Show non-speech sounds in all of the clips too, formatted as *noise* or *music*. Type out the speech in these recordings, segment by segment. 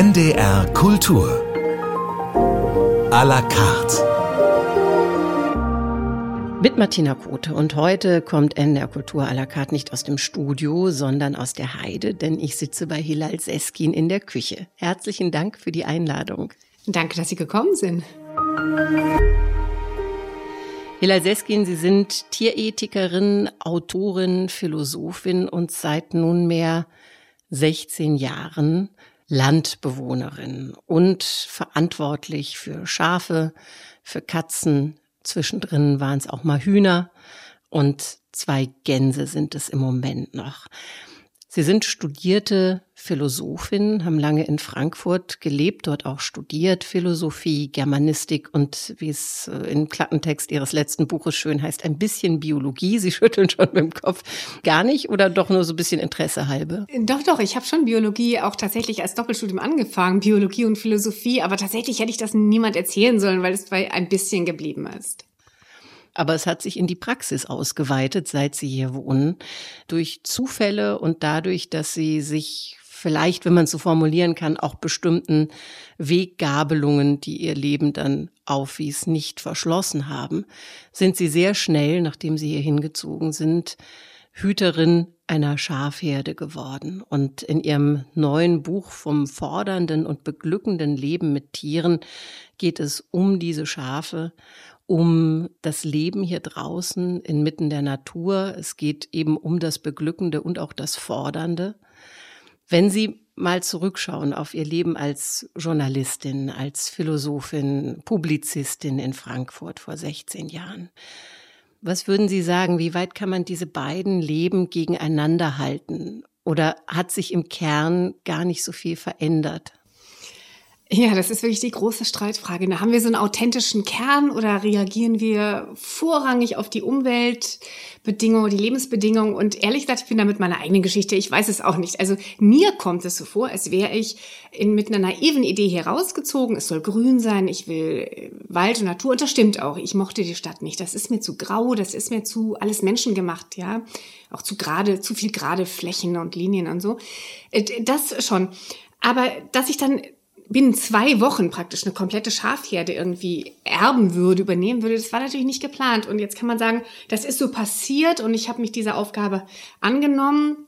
NDR Kultur. A la carte. Mit Martina Kote. Und heute kommt NDR Kultur à la carte nicht aus dem Studio, sondern aus der Heide, denn ich sitze bei Hilal Seskin in der Küche. Herzlichen Dank für die Einladung. Danke, dass Sie gekommen sind. Hilal Seskin, Sie sind Tierethikerin, Autorin, Philosophin und seit nunmehr 16 Jahren Landbewohnerin und verantwortlich für Schafe, für Katzen. Zwischendrin waren es auch mal Hühner und zwei Gänse sind es im Moment noch. Sie sind studierte Philosophin, haben lange in Frankfurt gelebt, dort auch studiert, Philosophie, Germanistik und wie es äh, im Klappentext Ihres letzten Buches schön heißt, ein bisschen Biologie. Sie *laughs* schütteln schon mit dem Kopf. Gar nicht oder doch nur so ein bisschen Interesse halbe? Doch, doch, ich habe schon Biologie auch tatsächlich als Doppelstudium angefangen, Biologie und Philosophie, aber tatsächlich hätte ich das niemand erzählen sollen, weil es bei ein bisschen geblieben ist. Aber es hat sich in die Praxis ausgeweitet, seit Sie hier wohnen, durch Zufälle und dadurch, dass Sie sich vielleicht, wenn man es so formulieren kann, auch bestimmten Weggabelungen, die ihr Leben dann aufwies, nicht verschlossen haben, sind sie sehr schnell, nachdem sie hier hingezogen sind, Hüterin einer Schafherde geworden. Und in ihrem neuen Buch vom fordernden und beglückenden Leben mit Tieren geht es um diese Schafe um das Leben hier draußen inmitten der Natur. Es geht eben um das Beglückende und auch das Fordernde. Wenn Sie mal zurückschauen auf Ihr Leben als Journalistin, als Philosophin, Publizistin in Frankfurt vor 16 Jahren, was würden Sie sagen, wie weit kann man diese beiden Leben gegeneinander halten? Oder hat sich im Kern gar nicht so viel verändert? Ja, das ist wirklich die große Streitfrage. Haben wir so einen authentischen Kern oder reagieren wir vorrangig auf die Umweltbedingungen, die Lebensbedingungen? Und ehrlich gesagt, ich bin da mit meiner eigenen Geschichte, ich weiß es auch nicht. Also mir kommt es so vor, als wäre ich in, mit einer naiven Idee hier rausgezogen. Es soll grün sein, ich will äh, Wald und Natur. Und das stimmt auch. Ich mochte die Stadt nicht. Das ist mir zu grau, das ist mir zu alles menschengemacht, ja. Auch zu gerade, zu viel gerade Flächen und Linien und so. Äh, das schon. Aber dass ich dann binnen zwei Wochen praktisch eine komplette Schafherde irgendwie erben würde, übernehmen würde, das war natürlich nicht geplant. Und jetzt kann man sagen, das ist so passiert und ich habe mich dieser Aufgabe angenommen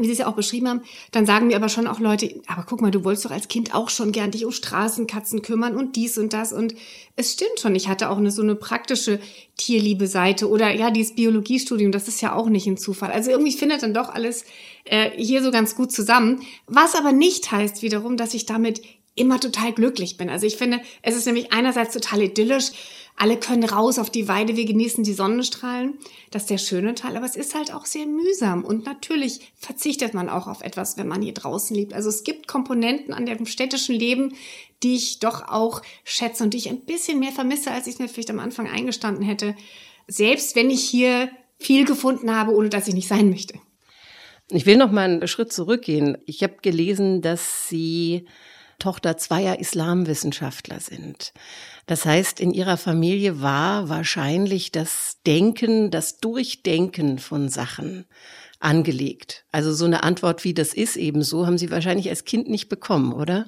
wie Sie es ja auch beschrieben haben, dann sagen mir aber schon auch Leute, aber guck mal, du wolltest doch als Kind auch schon gern dich um Straßenkatzen kümmern und dies und das. Und es stimmt schon, ich hatte auch eine, so eine praktische Tierliebe-Seite oder ja, dieses Biologiestudium, das ist ja auch nicht ein Zufall. Also irgendwie findet dann doch alles äh, hier so ganz gut zusammen. Was aber nicht heißt wiederum, dass ich damit immer total glücklich bin. Also ich finde, es ist nämlich einerseits total idyllisch. Alle können raus auf die Weide, wir genießen die Sonnenstrahlen. Das ist der schöne Teil, aber es ist halt auch sehr mühsam. Und natürlich verzichtet man auch auf etwas, wenn man hier draußen lebt. Also es gibt Komponenten an dem städtischen Leben, die ich doch auch schätze und die ich ein bisschen mehr vermisse, als ich mir vielleicht am Anfang eingestanden hätte. Selbst wenn ich hier viel gefunden habe, ohne dass ich nicht sein möchte. Ich will noch mal einen Schritt zurückgehen. Ich habe gelesen, dass Sie Tochter zweier Islamwissenschaftler sind. Das heißt, in ihrer Familie war wahrscheinlich das Denken, das Durchdenken von Sachen angelegt. Also so eine Antwort wie das ist eben so, haben Sie wahrscheinlich als Kind nicht bekommen, oder?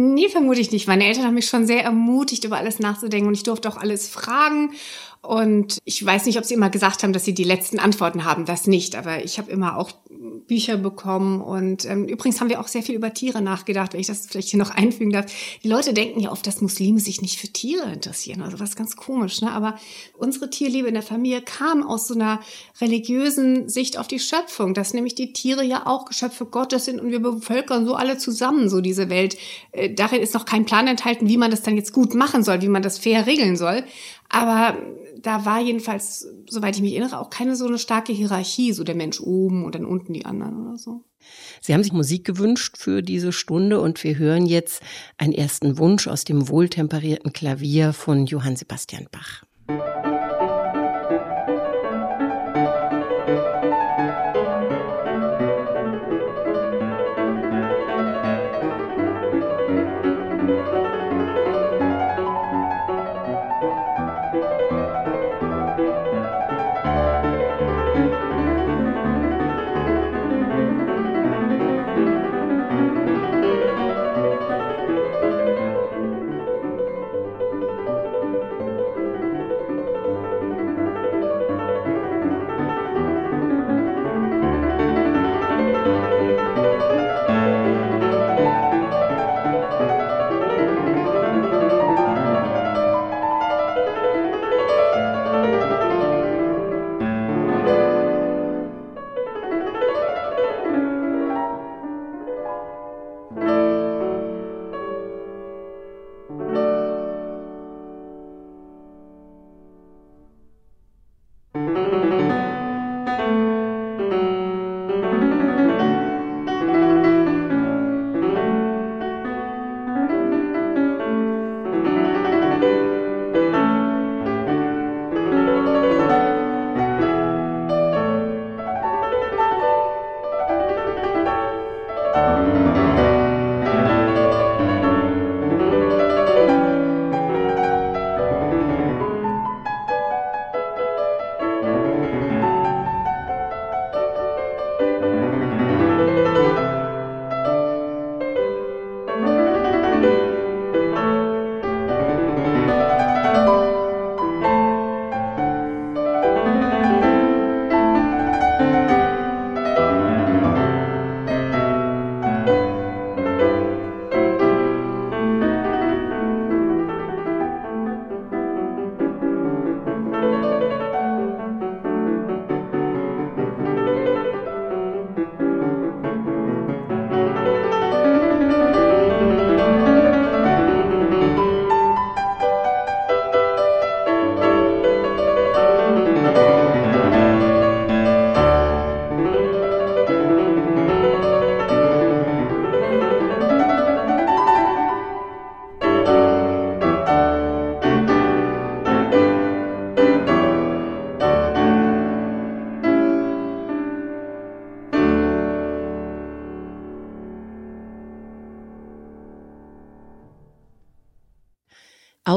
Nee, vermute ich nicht. Meine Eltern haben mich schon sehr ermutigt, über alles nachzudenken und ich durfte auch alles fragen. Und ich weiß nicht, ob sie immer gesagt haben, dass sie die letzten Antworten haben. Das nicht. Aber ich habe immer auch Bücher bekommen. Und ähm, übrigens haben wir auch sehr viel über Tiere nachgedacht, wenn ich das vielleicht hier noch *laughs* einfügen darf. Die Leute denken ja oft, dass Muslime sich nicht für Tiere interessieren. Also was ganz komisch. Ne? Aber unsere Tierliebe in der Familie kam aus so einer religiösen Sicht auf die Schöpfung, dass nämlich die Tiere ja auch Geschöpfe Gottes sind und wir bevölkern so alle zusammen so diese Welt. Äh, darin ist noch kein Plan enthalten, wie man das dann jetzt gut machen soll, wie man das fair regeln soll. Aber da war jedenfalls, soweit ich mich erinnere, auch keine so eine starke Hierarchie, so der Mensch oben und dann unten die anderen oder so. Sie haben sich Musik gewünscht für diese Stunde und wir hören jetzt einen ersten Wunsch aus dem wohltemperierten Klavier von Johann Sebastian Bach.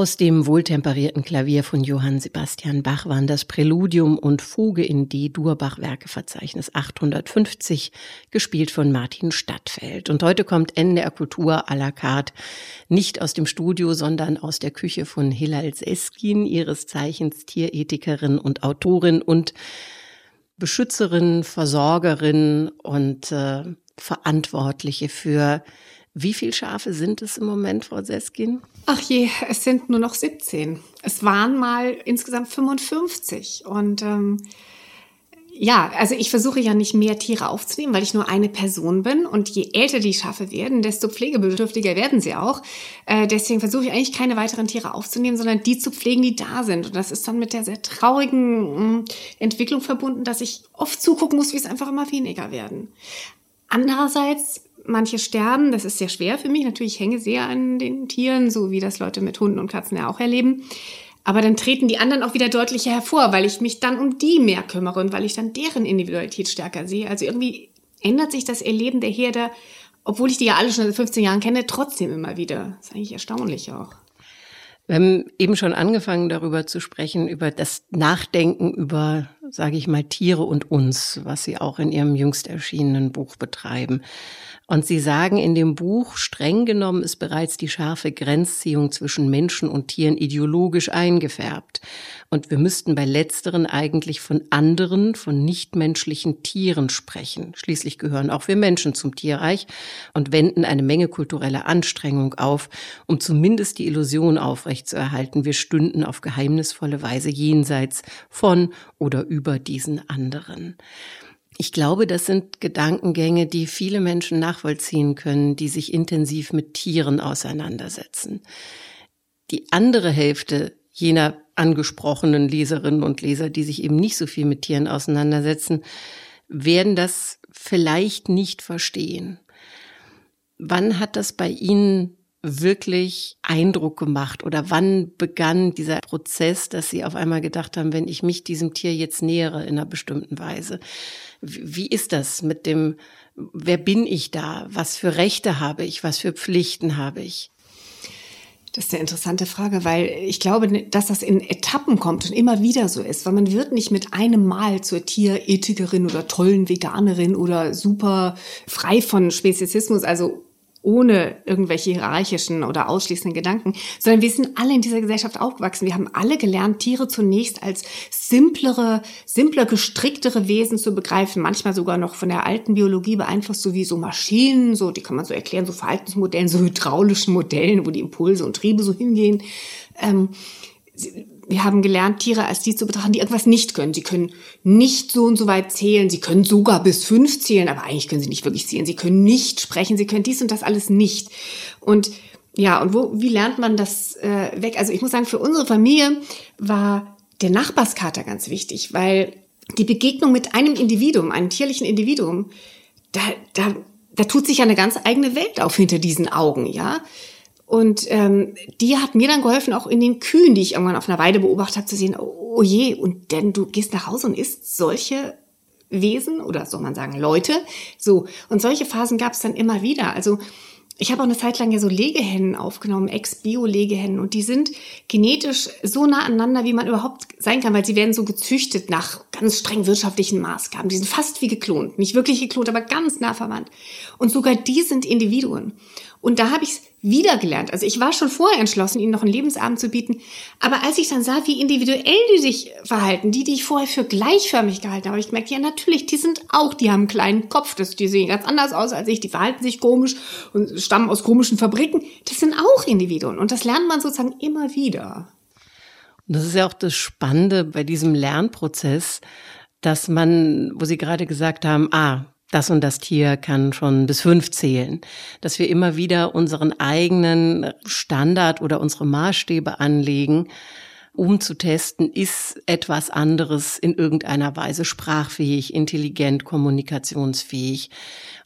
Aus dem wohltemperierten Klavier von Johann Sebastian Bach waren das Präludium und Fuge in D-Dur-Bach-Werkeverzeichnis 850, gespielt von Martin Stadtfeld. Und heute kommt NDR Kultur à la carte nicht aus dem Studio, sondern aus der Küche von Hilal Seskin, ihres Zeichens Tierethikerin und Autorin und Beschützerin, Versorgerin und äh, Verantwortliche für wie viele Schafe sind es im Moment, Frau Seskin? Ach je, es sind nur noch 17. Es waren mal insgesamt 55. Und ähm, ja, also ich versuche ja nicht mehr Tiere aufzunehmen, weil ich nur eine Person bin. Und je älter die Schafe werden, desto pflegebedürftiger werden sie auch. Äh, deswegen versuche ich eigentlich keine weiteren Tiere aufzunehmen, sondern die zu pflegen, die da sind. Und das ist dann mit der sehr traurigen äh, Entwicklung verbunden, dass ich oft zugucken muss, wie es einfach immer weniger werden. Andererseits manche sterben, das ist sehr schwer für mich. Natürlich hänge sehr an den Tieren, so wie das Leute mit Hunden und Katzen ja auch erleben. Aber dann treten die anderen auch wieder deutlicher hervor, weil ich mich dann um die mehr kümmere und weil ich dann deren Individualität stärker sehe. Also irgendwie ändert sich das Erleben der Herde, obwohl ich die ja alle schon seit 15 Jahren kenne, trotzdem immer wieder. Das ist eigentlich erstaunlich auch. Wir haben eben schon angefangen darüber zu sprechen, über das Nachdenken über, sage ich mal, Tiere und uns, was Sie auch in Ihrem jüngst erschienenen Buch betreiben. Und sie sagen in dem Buch, streng genommen ist bereits die scharfe Grenzziehung zwischen Menschen und Tieren ideologisch eingefärbt. Und wir müssten bei letzteren eigentlich von anderen, von nichtmenschlichen Tieren sprechen. Schließlich gehören auch wir Menschen zum Tierreich und wenden eine Menge kultureller Anstrengung auf, um zumindest die Illusion aufrechtzuerhalten, wir stünden auf geheimnisvolle Weise jenseits von oder über diesen anderen. Ich glaube, das sind Gedankengänge, die viele Menschen nachvollziehen können, die sich intensiv mit Tieren auseinandersetzen. Die andere Hälfte jener angesprochenen Leserinnen und Leser, die sich eben nicht so viel mit Tieren auseinandersetzen, werden das vielleicht nicht verstehen. Wann hat das bei Ihnen wirklich Eindruck gemacht oder wann begann dieser Prozess, dass Sie auf einmal gedacht haben, wenn ich mich diesem Tier jetzt nähere in einer bestimmten Weise, wie ist das mit dem, wer bin ich da? Was für Rechte habe ich? Was für Pflichten habe ich? Das ist eine interessante Frage, weil ich glaube, dass das in Etappen kommt und immer wieder so ist, weil man wird nicht mit einem Mal zur Tierethikerin oder tollen Veganerin oder super frei von Speziesismus, also ohne irgendwelche hierarchischen oder ausschließenden Gedanken, sondern wir sind alle in dieser Gesellschaft aufgewachsen. Wir haben alle gelernt, Tiere zunächst als simplere, simpler gestricktere Wesen zu begreifen, manchmal sogar noch von der alten Biologie beeinflusst, so wie so Maschinen, so, die kann man so erklären, so Verhaltensmodellen, so hydraulischen Modellen, wo die Impulse und Triebe so hingehen. Ähm, wir haben gelernt, Tiere als die zu betrachten, die irgendwas nicht können. Sie können nicht so und so weit zählen, sie können sogar bis fünf zählen, aber eigentlich können sie nicht wirklich zählen. Sie können nicht sprechen, sie können dies und das alles nicht. Und ja, und wo, wie lernt man das äh, weg? Also ich muss sagen, für unsere Familie war der Nachbarskater ganz wichtig, weil die Begegnung mit einem Individuum, einem tierlichen Individuum, da, da, da tut sich ja eine ganz eigene Welt auf hinter diesen Augen, ja. Und ähm, die hat mir dann geholfen, auch in den Kühen, die ich irgendwann auf einer Weide beobachtet habe, zu sehen, oh, oh je, und denn du gehst nach Hause und isst solche Wesen oder soll man sagen Leute. So, und solche Phasen gab es dann immer wieder. Also ich habe auch eine Zeit lang ja so Legehennen aufgenommen, Ex-Bio-Legehennen, und die sind genetisch so nah aneinander, wie man überhaupt sein kann, weil sie werden so gezüchtet nach ganz streng wirtschaftlichen Maßgaben. Die sind fast wie geklont, nicht wirklich geklont, aber ganz nah verwandt. Und sogar die sind Individuen. Und da habe ich wieder gelernt. Also ich war schon vorher entschlossen, ihnen noch einen Lebensabend zu bieten. Aber als ich dann sah, wie individuell die sich verhalten, die, die ich vorher für gleichförmig gehalten habe, habe ich gemerkt, ja natürlich, die sind auch, die haben einen kleinen Kopf, das, die sehen ganz anders aus als ich, die verhalten sich komisch und stammen aus komischen Fabriken. Das sind auch Individuen. Und das lernt man sozusagen immer wieder. Und das ist ja auch das Spannende bei diesem Lernprozess, dass man, wo Sie gerade gesagt haben, ah, das und das Tier kann schon bis fünf zählen, dass wir immer wieder unseren eigenen Standard oder unsere Maßstäbe anlegen, um zu testen, ist etwas anderes in irgendeiner Weise sprachfähig, intelligent, kommunikationsfähig.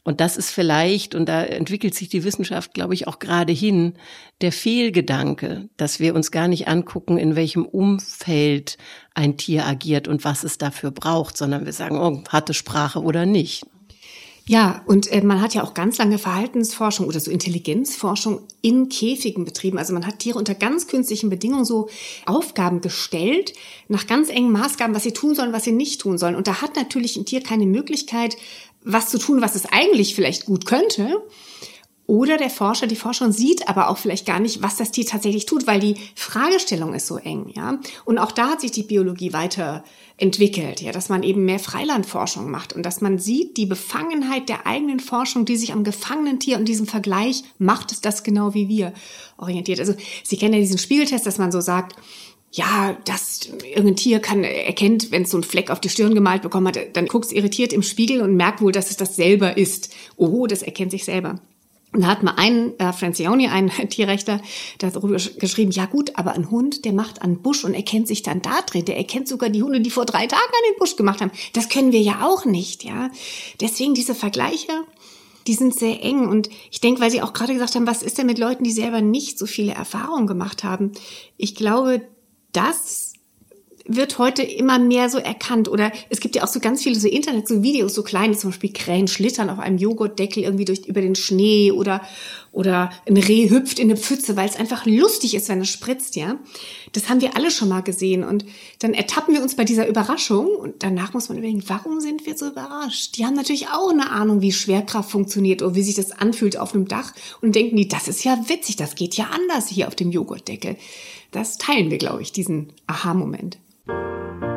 Und das ist vielleicht, und da entwickelt sich die Wissenschaft, glaube ich, auch gerade hin, der Fehlgedanke, dass wir uns gar nicht angucken, in welchem Umfeld ein Tier agiert und was es dafür braucht, sondern wir sagen, oh, hatte Sprache oder nicht. Ja, und äh, man hat ja auch ganz lange Verhaltensforschung oder so Intelligenzforschung in Käfigen betrieben. Also man hat Tiere unter ganz künstlichen Bedingungen so Aufgaben gestellt, nach ganz engen Maßgaben, was sie tun sollen, was sie nicht tun sollen. Und da hat natürlich ein Tier keine Möglichkeit, was zu tun, was es eigentlich vielleicht gut könnte. Oder der Forscher, die Forscherin sieht aber auch vielleicht gar nicht, was das Tier tatsächlich tut, weil die Fragestellung ist so eng, ja. Und auch da hat sich die Biologie weiterentwickelt, ja, dass man eben mehr Freilandforschung macht und dass man sieht, die Befangenheit der eigenen Forschung, die sich am gefangenen Tier und diesem Vergleich macht es das genau wie wir orientiert. Also Sie kennen ja diesen Spiegeltest, dass man so sagt, ja, das irgendein Tier kann erkennt, wenn es so einen Fleck auf die Stirn gemalt bekommen hat, dann guckt es irritiert im Spiegel und merkt wohl, dass es das selber ist. Oh, das erkennt sich selber. Und da hat mal ein äh, Francioni, ein *laughs* Tierrechter, darüber geschrieben, ja gut, aber ein Hund, der macht an Busch und erkennt sich dann da drin. Der erkennt sogar die Hunde, die vor drei Tagen an den Busch gemacht haben. Das können wir ja auch nicht, ja. Deswegen diese Vergleiche, die sind sehr eng. Und ich denke, weil Sie auch gerade gesagt haben, was ist denn mit Leuten, die selber nicht so viele Erfahrungen gemacht haben? Ich glaube, das wird heute immer mehr so erkannt. Oder es gibt ja auch so ganz viele so Internet, so Videos, so kleine, zum Beispiel Krähen schlittern auf einem Joghurtdeckel irgendwie durch, über den Schnee oder, oder ein Reh hüpft in eine Pfütze, weil es einfach lustig ist, wenn es spritzt, ja. Das haben wir alle schon mal gesehen. Und dann ertappen wir uns bei dieser Überraschung und danach muss man überlegen, warum sind wir so überrascht? Die haben natürlich auch eine Ahnung, wie Schwerkraft funktioniert oder wie sich das anfühlt auf einem Dach und denken die, das ist ja witzig, das geht ja anders hier auf dem Joghurtdeckel. Das teilen wir, glaube ich, diesen Aha-Moment. Música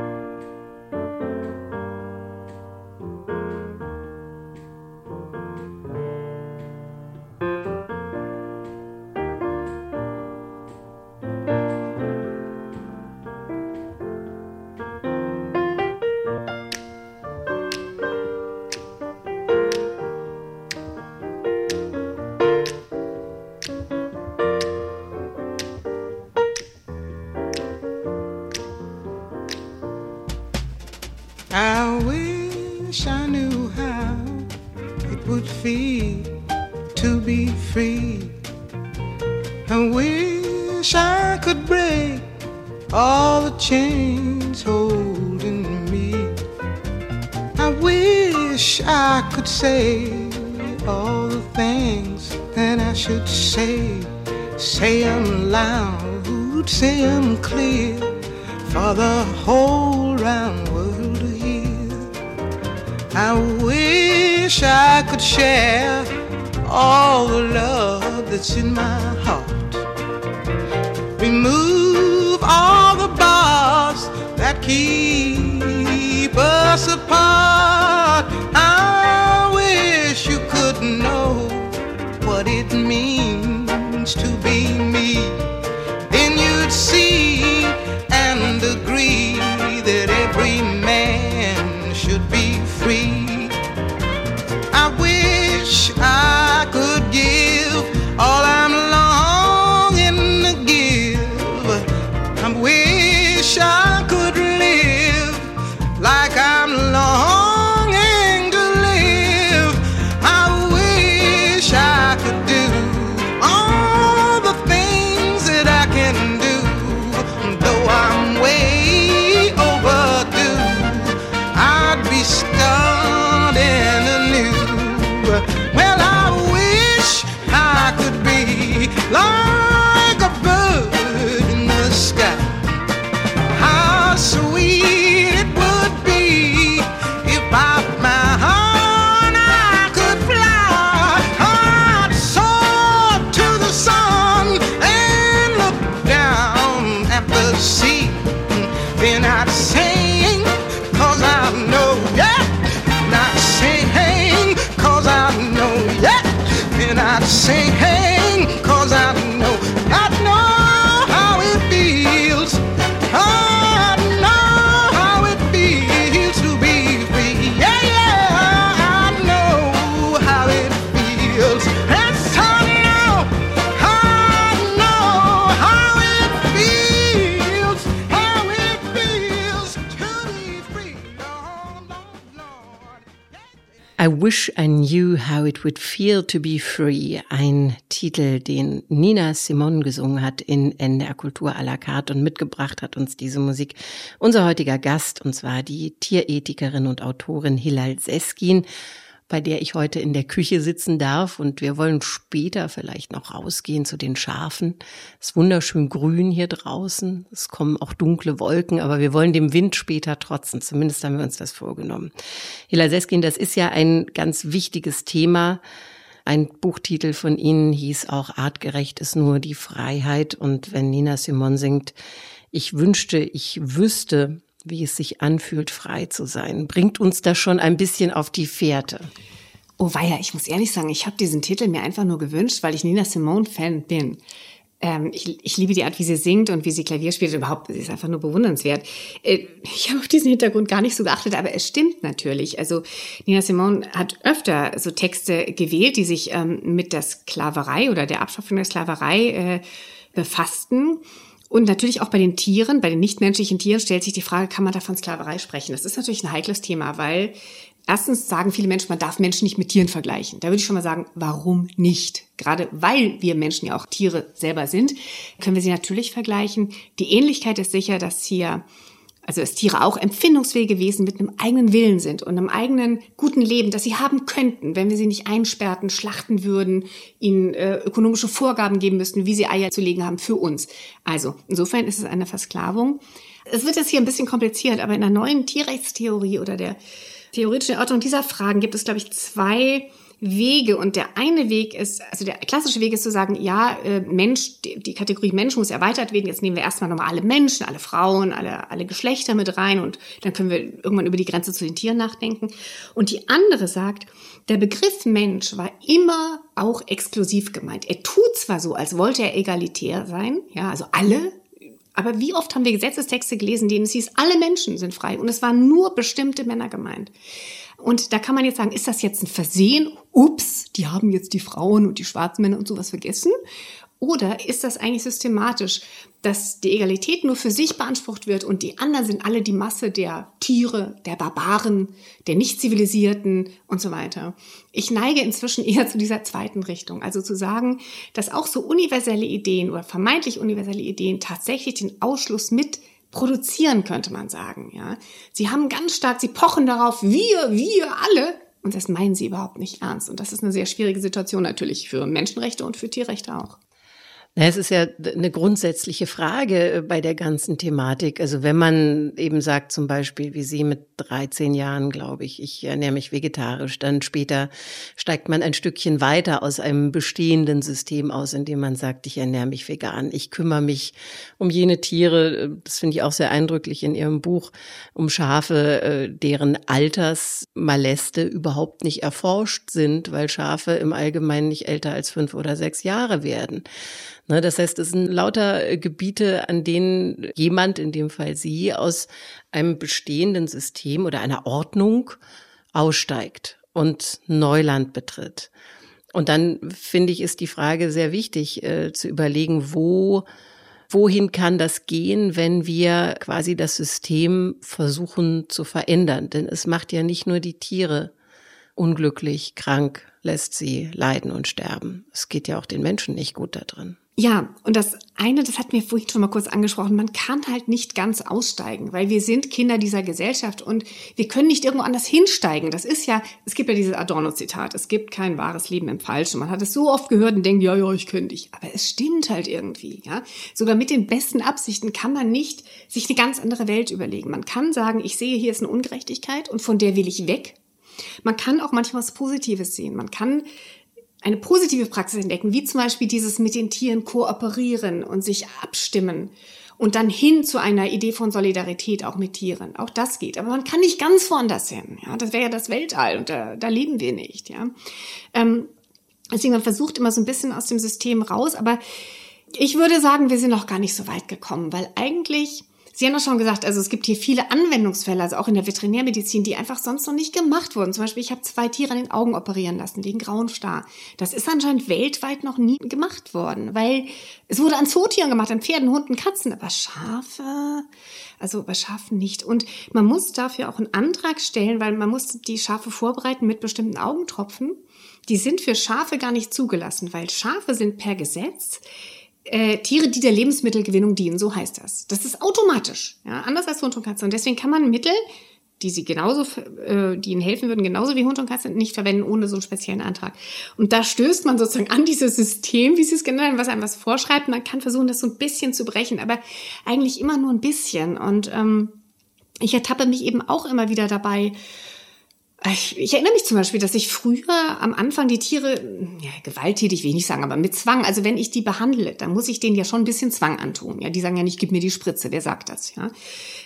touching my heart. Remove all the bars that keep Wish I Knew How It Would Feel to Be Free, ein Titel, den Nina Simon gesungen hat in NDR Kultur à la carte und mitgebracht hat uns diese Musik unser heutiger Gast, und zwar die Tierethikerin und Autorin Hilal Seskin. Bei der ich heute in der Küche sitzen darf. Und wir wollen später vielleicht noch rausgehen zu den Schafen. Es ist wunderschön grün hier draußen. Es kommen auch dunkle Wolken, aber wir wollen dem Wind später trotzen. Zumindest haben wir uns das vorgenommen. Hila Seskin, das ist ja ein ganz wichtiges Thema. Ein Buchtitel von Ihnen hieß auch Artgerecht ist nur die Freiheit. Und wenn Nina Simon singt, ich wünschte, ich wüsste, wie es sich anfühlt, frei zu sein. Bringt uns das schon ein bisschen auf die Fährte. Oh weia, ich muss ehrlich sagen, ich habe diesen Titel mir einfach nur gewünscht, weil ich Nina Simone-Fan bin. Ähm, ich, ich liebe die Art, wie sie singt und wie sie Klavier spielt. Überhaupt, sie ist einfach nur bewundernswert. Äh, ich habe auf diesen Hintergrund gar nicht so geachtet, aber es stimmt natürlich. Also Nina Simone hat öfter so Texte gewählt, die sich ähm, mit der Sklaverei oder der Abschaffung der Sklaverei äh, befassten. Und natürlich auch bei den Tieren, bei den nichtmenschlichen Tieren stellt sich die Frage, kann man da von Sklaverei sprechen? Das ist natürlich ein heikles Thema, weil erstens sagen viele Menschen, man darf Menschen nicht mit Tieren vergleichen. Da würde ich schon mal sagen, warum nicht? Gerade weil wir Menschen ja auch Tiere selber sind, können wir sie natürlich vergleichen. Die Ähnlichkeit ist sicher, dass hier also dass Tiere auch empfindungsfähige Wesen mit einem eigenen Willen sind und einem eigenen guten Leben, das sie haben könnten, wenn wir sie nicht einsperrten, schlachten würden, ihnen äh, ökonomische Vorgaben geben müssten, wie sie Eier zu legen haben für uns. Also insofern ist es eine Versklavung. Es wird jetzt hier ein bisschen kompliziert, aber in der neuen Tierrechtstheorie oder der theoretischen Ordnung dieser Fragen gibt es, glaube ich, zwei Wege. Und der eine Weg ist, also der klassische Weg ist zu sagen, ja, äh, Mensch, die, Kategorie Mensch muss erweitert werden. Jetzt nehmen wir erstmal nochmal alle Menschen, alle Frauen, alle, alle Geschlechter mit rein und dann können wir irgendwann über die Grenze zu den Tieren nachdenken. Und die andere sagt, der Begriff Mensch war immer auch exklusiv gemeint. Er tut zwar so, als wollte er egalitär sein, ja, also alle, aber wie oft haben wir Gesetzestexte gelesen, denen es hieß, alle Menschen sind frei und es waren nur bestimmte Männer gemeint. Und da kann man jetzt sagen, ist das jetzt ein Versehen? Ups, die haben jetzt die Frauen und die schwarzen Männer und sowas vergessen. Oder ist das eigentlich systematisch, dass die Egalität nur für sich beansprucht wird und die anderen sind alle die Masse der Tiere, der Barbaren, der Nicht-Zivilisierten und so weiter? Ich neige inzwischen eher zu dieser zweiten Richtung. Also zu sagen, dass auch so universelle Ideen oder vermeintlich universelle Ideen tatsächlich den Ausschluss mit produzieren, könnte man sagen. Ja, sie haben ganz stark, sie pochen darauf, wir, wir alle. Und das meinen sie überhaupt nicht ernst. Und das ist eine sehr schwierige Situation natürlich für Menschenrechte und für Tierrechte auch. Es ist ja eine grundsätzliche Frage äh, bei der ganzen Thematik. Also wenn man eben sagt, zum Beispiel, wie Sie mit 13 Jahren, glaube ich, ich ernähre mich vegetarisch, dann später steigt man ein Stückchen weiter aus einem bestehenden System aus, indem man sagt, ich ernähre mich vegan, ich kümmere mich um jene Tiere, das finde ich auch sehr eindrücklich in Ihrem Buch, um Schafe, äh, deren Altersmaleste überhaupt nicht erforscht sind, weil Schafe im Allgemeinen nicht älter als fünf oder sechs Jahre werden. Ne, das heißt, es sind lauter äh, Gebiete, an denen jemand, in dem Fall Sie, aus einem bestehenden System oder einer Ordnung aussteigt und Neuland betritt. Und dann finde ich, ist die Frage sehr wichtig äh, zu überlegen, wo, wohin kann das gehen, wenn wir quasi das System versuchen zu verändern? Denn es macht ja nicht nur die Tiere unglücklich, krank, lässt sie leiden und sterben. Es geht ja auch den Menschen nicht gut da drin. Ja, und das eine, das hat mir vorhin schon mal kurz angesprochen, man kann halt nicht ganz aussteigen, weil wir sind Kinder dieser Gesellschaft und wir können nicht irgendwo anders hinsteigen. Das ist ja, es gibt ja dieses Adorno-Zitat, es gibt kein wahres Leben im Falschen. Man hat es so oft gehört und denkt, ja, ja, ich könnte dich. Aber es stimmt halt irgendwie, ja. Sogar mit den besten Absichten kann man nicht sich eine ganz andere Welt überlegen. Man kann sagen, ich sehe, hier ist eine Ungerechtigkeit und von der will ich weg. Man kann auch manchmal was Positives sehen. Man kann eine positive Praxis entdecken, wie zum Beispiel dieses mit den Tieren kooperieren und sich abstimmen und dann hin zu einer Idee von Solidarität auch mit Tieren. Auch das geht. Aber man kann nicht ganz woanders hin. Ja, das wäre ja das Weltall und da, da leben wir nicht. Ja, ähm, deswegen man versucht immer so ein bisschen aus dem System raus. Aber ich würde sagen, wir sind noch gar nicht so weit gekommen, weil eigentlich Sie haben doch schon gesagt, also es gibt hier viele Anwendungsfälle, also auch in der Veterinärmedizin, die einfach sonst noch nicht gemacht wurden. Zum Beispiel, ich habe zwei Tiere an den Augen operieren lassen wegen grauen Star. Das ist anscheinend weltweit noch nie gemacht worden, weil es wurde an Zootieren gemacht, an Pferden, Hunden, Katzen, aber Schafe, also bei Schafen nicht. Und man muss dafür auch einen Antrag stellen, weil man muss die Schafe vorbereiten mit bestimmten Augentropfen. Die sind für Schafe gar nicht zugelassen, weil Schafe sind per Gesetz äh, Tiere, die der Lebensmittelgewinnung dienen, so heißt das. Das ist automatisch, ja, anders als Hund und Katze. Und deswegen kann man Mittel die sie genauso, äh, die ihnen helfen würden, genauso wie Hund und Katze, nicht verwenden ohne so einen speziellen Antrag. Und da stößt man sozusagen an dieses System, wie sie es genannt haben, was einem was vorschreibt. Man kann versuchen, das so ein bisschen zu brechen, aber eigentlich immer nur ein bisschen. Und ähm, ich ertappe mich eben auch immer wieder dabei, ich, ich, erinnere mich zum Beispiel, dass ich früher am Anfang die Tiere, ja, gewalttätig will ich nicht sagen, aber mit Zwang, also wenn ich die behandle, dann muss ich denen ja schon ein bisschen Zwang antun. Ja, die sagen ja nicht, gib mir die Spritze, wer sagt das, ja?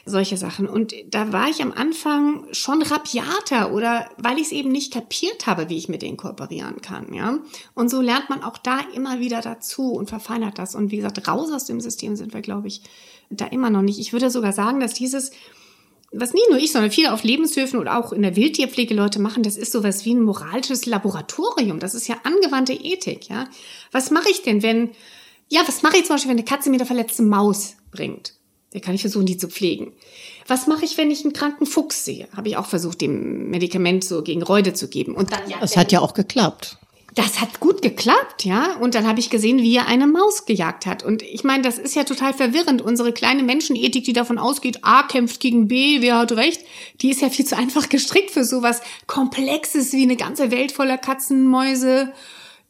Solche Sachen. Und da war ich am Anfang schon rabiater oder weil ich es eben nicht kapiert habe, wie ich mit denen kooperieren kann, ja? Und so lernt man auch da immer wieder dazu und verfeinert das. Und wie gesagt, raus aus dem System sind wir, glaube ich, da immer noch nicht. Ich würde sogar sagen, dass dieses, was nicht nur ich, sondern viele auf Lebenshöfen oder auch in der Wildtierpflege Leute machen, das ist sowas wie ein moralisches Laboratorium. Das ist ja angewandte Ethik, ja. Was mache ich denn, wenn, ja, was mache ich zum Beispiel, wenn eine Katze mir eine verletzte Maus bringt? Da kann ich versuchen, die zu pflegen. Was mache ich, wenn ich einen kranken Fuchs sehe? Habe ich auch versucht, dem Medikament so gegen Reude zu geben. Und dann, ja, das hat ja auch geklappt das hat gut geklappt, ja. Und dann habe ich gesehen, wie er eine Maus gejagt hat. Und ich meine, das ist ja total verwirrend. Unsere kleine Menschenethik, die davon ausgeht, A kämpft gegen B, wer hat recht, die ist ja viel zu einfach gestrickt für sowas Komplexes wie eine ganze Welt voller Katzen, Mäuse,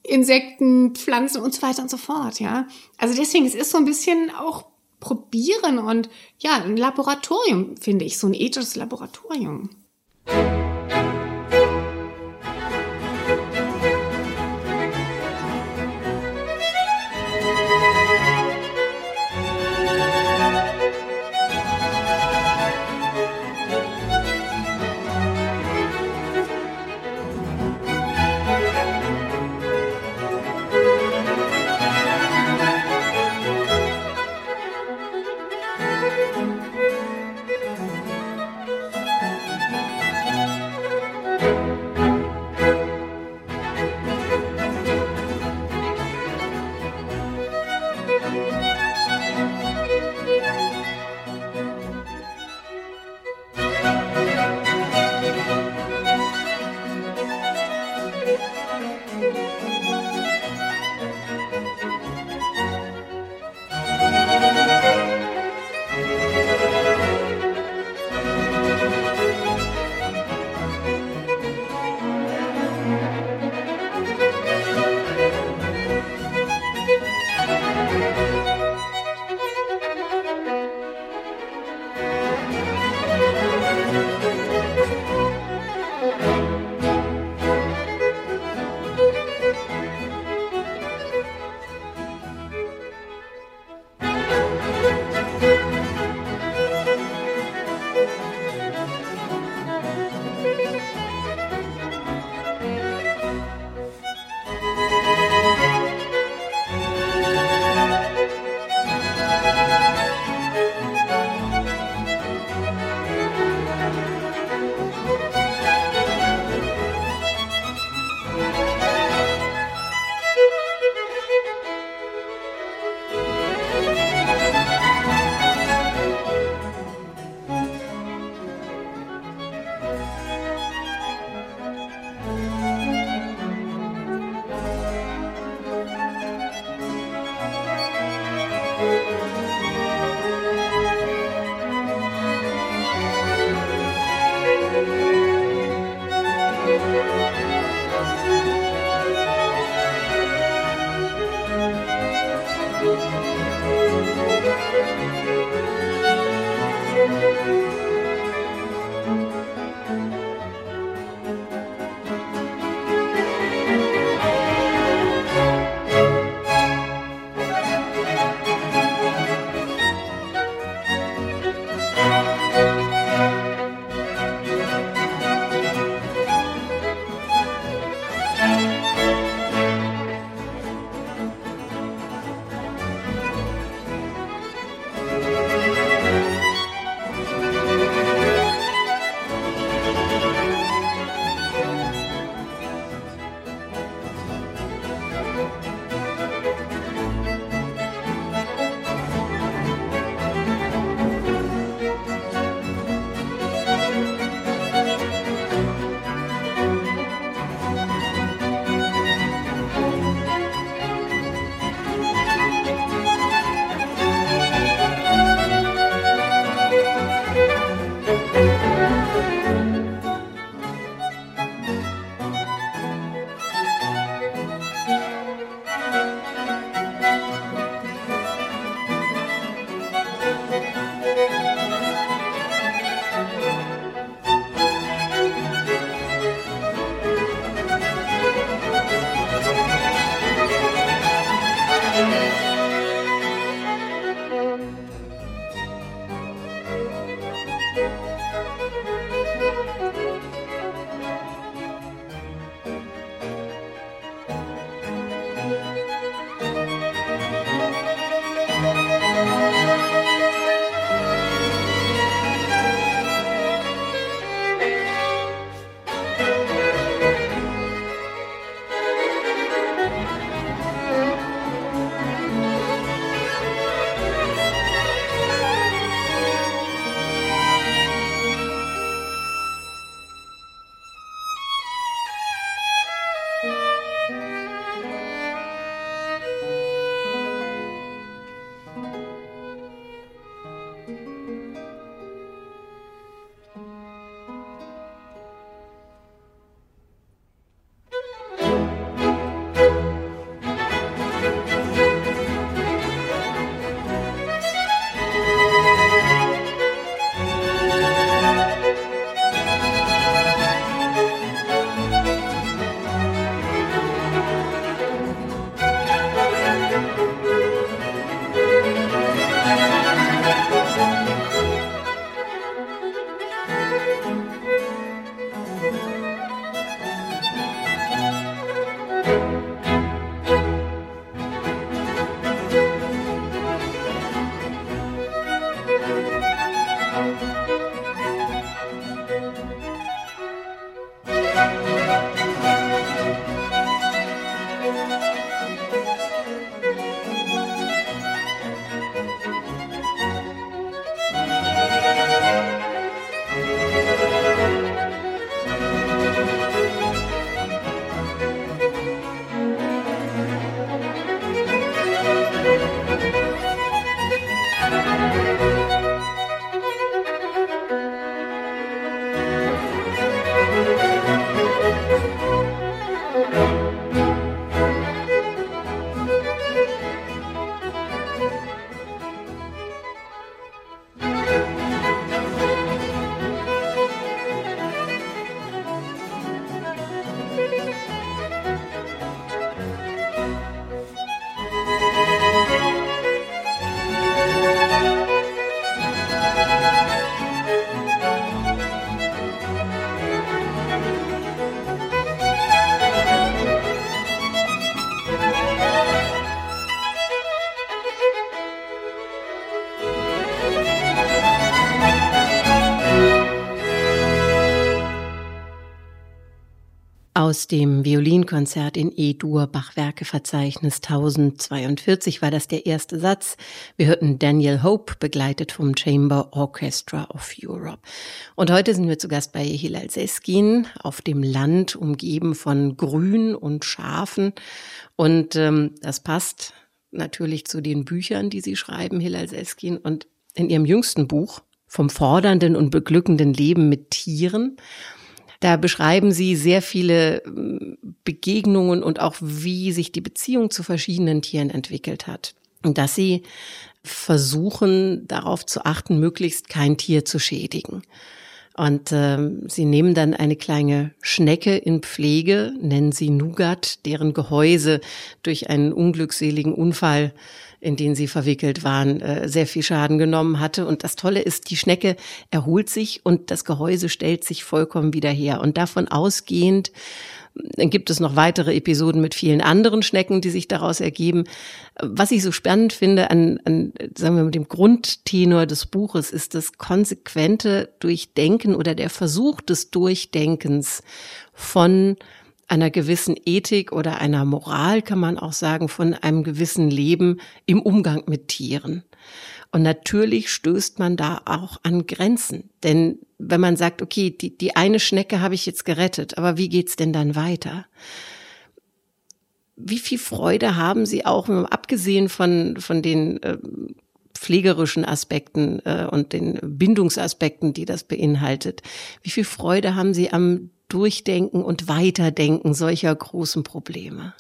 Insekten, Pflanzen und so weiter und so fort, ja. Also deswegen, es ist so ein bisschen auch probieren und ja, ein Laboratorium, finde ich, so ein ethisches Laboratorium. Aus dem Violinkonzert in E-Dur Bachwerkeverzeichnis 1042 war das der erste Satz. Wir hörten Daniel Hope, begleitet vom Chamber Orchestra of Europe. Und heute sind wir zu Gast bei Hilal Seskin auf dem Land, umgeben von Grün und Schafen. Und ähm, das passt natürlich zu den Büchern, die Sie schreiben, Hilal Seskin. Und in Ihrem jüngsten Buch vom fordernden und beglückenden Leben mit Tieren da beschreiben Sie sehr viele ähm, Begegnungen und auch, wie sich die Beziehung zu verschiedenen Tieren entwickelt hat. Und dass Sie versuchen, darauf zu achten, möglichst kein Tier zu schädigen. Und ähm, sie nehmen dann eine kleine Schnecke in Pflege, nennen sie Nougat, deren Gehäuse durch einen unglückseligen Unfall in den sie verwickelt waren, äh, sehr viel Schaden genommen hatte. Und das Tolle ist, die Schnecke erholt sich und das Gehäuse stellt sich vollkommen wieder her. Und davon ausgehend dann gibt es noch weitere Episoden mit vielen anderen Schnecken, die sich daraus ergeben. Was ich so spannend finde an, an sagen wir mal, dem Grundtenor des Buches ist das konsequente Durchdenken oder der Versuch des Durchdenkens von einer gewissen Ethik oder einer Moral, kann man auch sagen, von einem gewissen Leben im Umgang mit Tieren. Und natürlich stößt man da auch an Grenzen. Denn wenn man sagt, okay, die, die eine Schnecke habe ich jetzt gerettet, aber wie geht's denn dann weiter? Wie viel Freude haben Sie auch, abgesehen von, von den äh, pflegerischen Aspekten äh, und den Bindungsaspekten, die das beinhaltet, wie viel Freude haben Sie am Durchdenken und Weiterdenken solcher großen Probleme?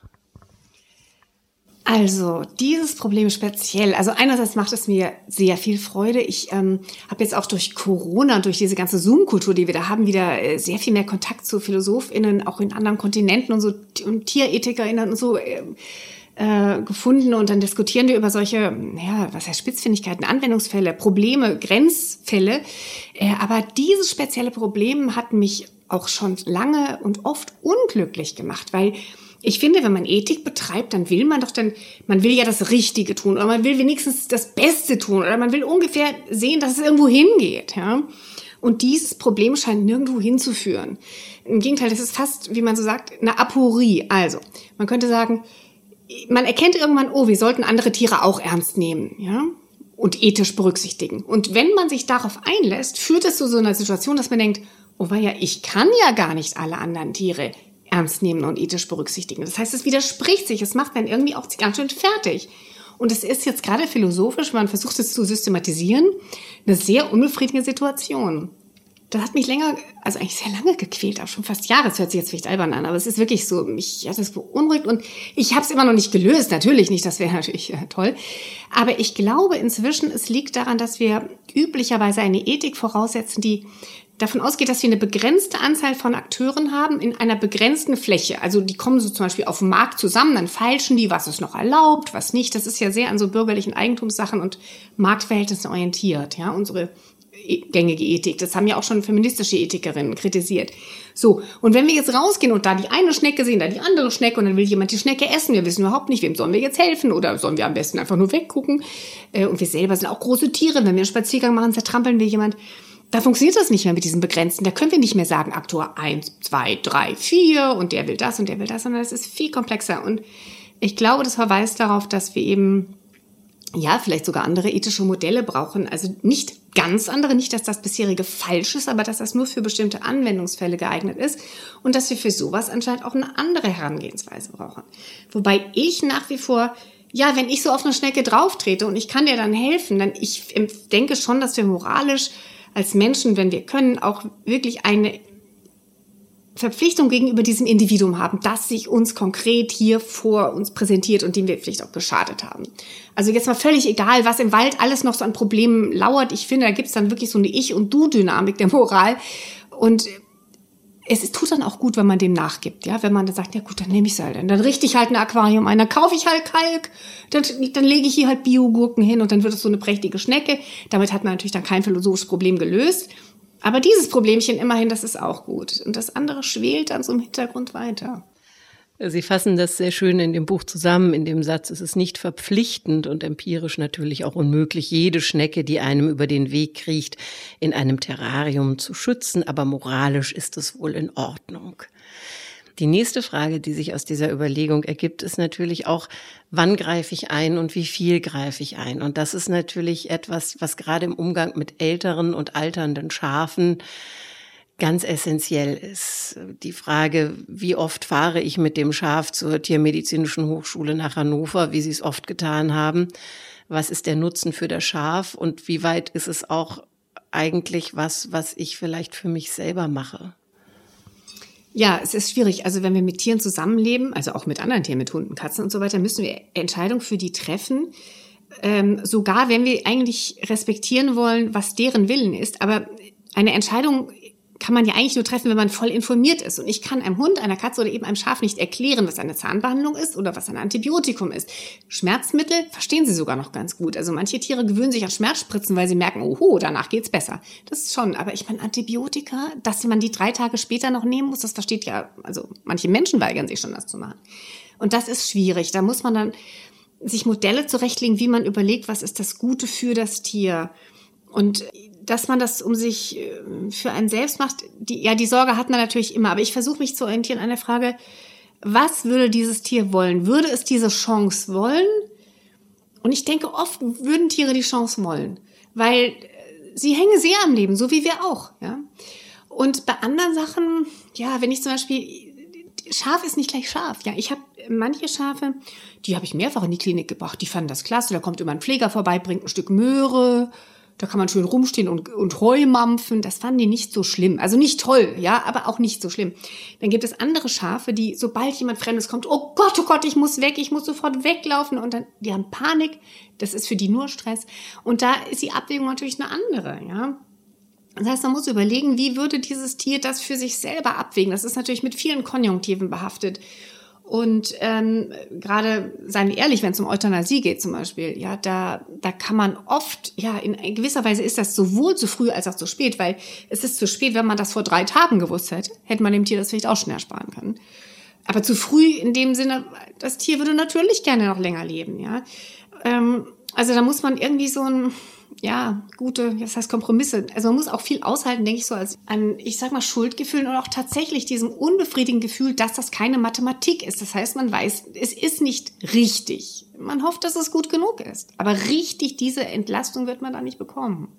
Also dieses Problem speziell, also einerseits macht es mir sehr viel Freude. Ich ähm, habe jetzt auch durch Corona, durch diese ganze Zoom-Kultur, die wir da haben, wieder äh, sehr viel mehr Kontakt zu PhilosophInnen, auch in anderen Kontinenten und so und TierethikerInnen und so äh, äh, gefunden. Und dann diskutieren wir über solche, ja, was heißt Spitzfindigkeiten, Anwendungsfälle, Probleme, Grenzfälle. Äh, aber dieses spezielle Problem hat mich auch schon lange und oft unglücklich gemacht, weil ich finde, wenn man Ethik betreibt, dann will man doch dann, man will ja das Richtige tun oder man will wenigstens das Beste tun oder man will ungefähr sehen, dass es irgendwo hingeht, ja. Und dieses Problem scheint nirgendwo hinzuführen. Im Gegenteil, das ist fast, wie man so sagt, eine Aporie. Also, man könnte sagen, man erkennt irgendwann, oh, wir sollten andere Tiere auch ernst nehmen, ja und ethisch berücksichtigen. Und wenn man sich darauf einlässt, führt es zu so einer Situation, dass man denkt, oh ja, ich kann ja gar nicht alle anderen Tiere ernst nehmen und ethisch berücksichtigen. Das heißt, es widerspricht sich, es macht dann irgendwie auch ganz schön fertig. Und es ist jetzt gerade philosophisch, man versucht es zu systematisieren, eine sehr unbefriedigende Situation. Das hat mich länger, also eigentlich sehr lange gequält, auch schon fast Jahre. Das hört sich jetzt vielleicht albern an, aber es ist wirklich so, mich hat es beunruhigt und ich habe es immer noch nicht gelöst. Natürlich nicht, das wäre natürlich äh, toll. Aber ich glaube inzwischen, es liegt daran, dass wir üblicherweise eine Ethik voraussetzen, die davon ausgeht, dass wir eine begrenzte Anzahl von Akteuren haben in einer begrenzten Fläche. Also die kommen so zum Beispiel auf dem Markt zusammen, dann feilschen die, was ist noch erlaubt, was nicht. Das ist ja sehr an so bürgerlichen Eigentumssachen und Marktverhältnissen orientiert, ja, unsere e, gängige Ethik. Das haben ja auch schon feministische Ethikerinnen kritisiert. So, und wenn wir jetzt rausgehen und da die eine Schnecke sehen, da die andere Schnecke und dann will jemand die Schnecke essen, wir wissen überhaupt nicht, wem sollen wir jetzt helfen oder sollen wir am besten einfach nur weggucken. Äh, und wir selber sind auch große Tiere, wenn wir einen Spaziergang machen, zertrampeln wir jemand. Da funktioniert das nicht mehr mit diesen Begrenzten. Da können wir nicht mehr sagen, Aktor 1, 2, 3, 4 und der will das und der will das, sondern es ist viel komplexer. Und ich glaube, das verweist darauf, dass wir eben, ja, vielleicht sogar andere ethische Modelle brauchen. Also nicht ganz andere, nicht, dass das bisherige falsch ist, aber dass das nur für bestimmte Anwendungsfälle geeignet ist und dass wir für sowas anscheinend auch eine andere Herangehensweise brauchen. Wobei ich nach wie vor ja, wenn ich so auf eine Schnecke drauftrete und ich kann dir dann helfen, dann ich denke schon, dass wir moralisch als Menschen, wenn wir können, auch wirklich eine Verpflichtung gegenüber diesem Individuum haben, das sich uns konkret hier vor uns präsentiert und dem wir vielleicht auch geschadet haben. Also jetzt mal völlig egal, was im Wald alles noch so an Problemen lauert. Ich finde, da gibt's dann wirklich so eine Ich- und Du-Dynamik der Moral. Und es tut dann auch gut, wenn man dem nachgibt, ja, wenn man dann sagt, ja gut, dann nehme ich es halt, dann richte ich halt ein Aquarium ein, dann kaufe ich halt Kalk, dann, dann lege ich hier halt Biogurken hin und dann wird es so eine prächtige Schnecke. Damit hat man natürlich dann kein philosophisches Problem gelöst. Aber dieses Problemchen immerhin, das ist auch gut. Und das andere schwelt dann so im Hintergrund weiter. Sie fassen das sehr schön in dem Buch zusammen, in dem Satz, es ist nicht verpflichtend und empirisch natürlich auch unmöglich, jede Schnecke, die einem über den Weg kriecht, in einem Terrarium zu schützen, aber moralisch ist es wohl in Ordnung. Die nächste Frage, die sich aus dieser Überlegung ergibt, ist natürlich auch, wann greife ich ein und wie viel greife ich ein? Und das ist natürlich etwas, was gerade im Umgang mit älteren und alternden Schafen ganz essentiell ist. Die Frage, wie oft fahre ich mit dem Schaf zur Tiermedizinischen Hochschule nach Hannover, wie Sie es oft getan haben. Was ist der Nutzen für das Schaf und wie weit ist es auch eigentlich was, was ich vielleicht für mich selber mache? Ja, es ist schwierig. Also wenn wir mit Tieren zusammenleben, also auch mit anderen Tieren, mit Hunden, Katzen und so weiter, müssen wir Entscheidungen für die treffen. Ähm, sogar wenn wir eigentlich respektieren wollen, was deren Willen ist. Aber eine Entscheidung kann man ja eigentlich nur treffen, wenn man voll informiert ist. Und ich kann einem Hund, einer Katze oder eben einem Schaf nicht erklären, was eine Zahnbehandlung ist oder was ein Antibiotikum ist. Schmerzmittel verstehen sie sogar noch ganz gut. Also manche Tiere gewöhnen sich an Schmerzspritzen, weil sie merken, oho, danach geht's besser. Das ist schon. Aber ich meine, Antibiotika, dass man die drei Tage später noch nehmen muss, das versteht ja, also manche Menschen weigern sich schon, das zu machen. Und das ist schwierig. Da muss man dann sich Modelle zurechtlegen, wie man überlegt, was ist das Gute für das Tier. Und dass man das um sich äh, für einen selbst macht, die, ja, die Sorge hat man natürlich immer. Aber ich versuche mich zu orientieren an der Frage, was würde dieses Tier wollen? Würde es diese Chance wollen? Und ich denke, oft würden Tiere die Chance wollen, weil äh, sie hängen sehr am Leben, so wie wir auch, ja. Und bei anderen Sachen, ja, wenn ich zum Beispiel, Schaf ist nicht gleich Schaf, ja. Ich habe manche Schafe, die habe ich mehrfach in die Klinik gebracht, die fanden das klasse, da kommt immer ein Pfleger vorbei, bringt ein Stück Möhre, da kann man schön rumstehen und, und Heu mampfen. Das fanden die nicht so schlimm. Also nicht toll, ja, aber auch nicht so schlimm. Dann gibt es andere Schafe, die, sobald jemand Fremdes kommt, oh Gott, oh Gott, ich muss weg, ich muss sofort weglaufen. Und dann, die haben Panik. Das ist für die nur Stress. Und da ist die Abwägung natürlich eine andere, ja. Das heißt, man muss überlegen, wie würde dieses Tier das für sich selber abwägen. Das ist natürlich mit vielen Konjunktiven behaftet. Und ähm, gerade, seien wir ehrlich, wenn es um Euthanasie geht zum Beispiel, ja, da, da kann man oft, ja, in gewisser Weise ist das sowohl zu früh als auch zu spät, weil es ist zu spät, wenn man das vor drei Tagen gewusst hätte, hätte man dem Tier das vielleicht auch schnell ersparen können. Aber zu früh in dem Sinne, das Tier würde natürlich gerne noch länger leben, ja. Ähm, also da muss man irgendwie so ein, ja, gute, das heißt Kompromisse. Also man muss auch viel aushalten, denke ich so, als an, ich sag mal, Schuldgefühlen und auch tatsächlich diesem unbefriedigenden Gefühl, dass das keine Mathematik ist. Das heißt, man weiß, es ist nicht richtig. Man hofft, dass es gut genug ist. Aber richtig diese Entlastung wird man da nicht bekommen.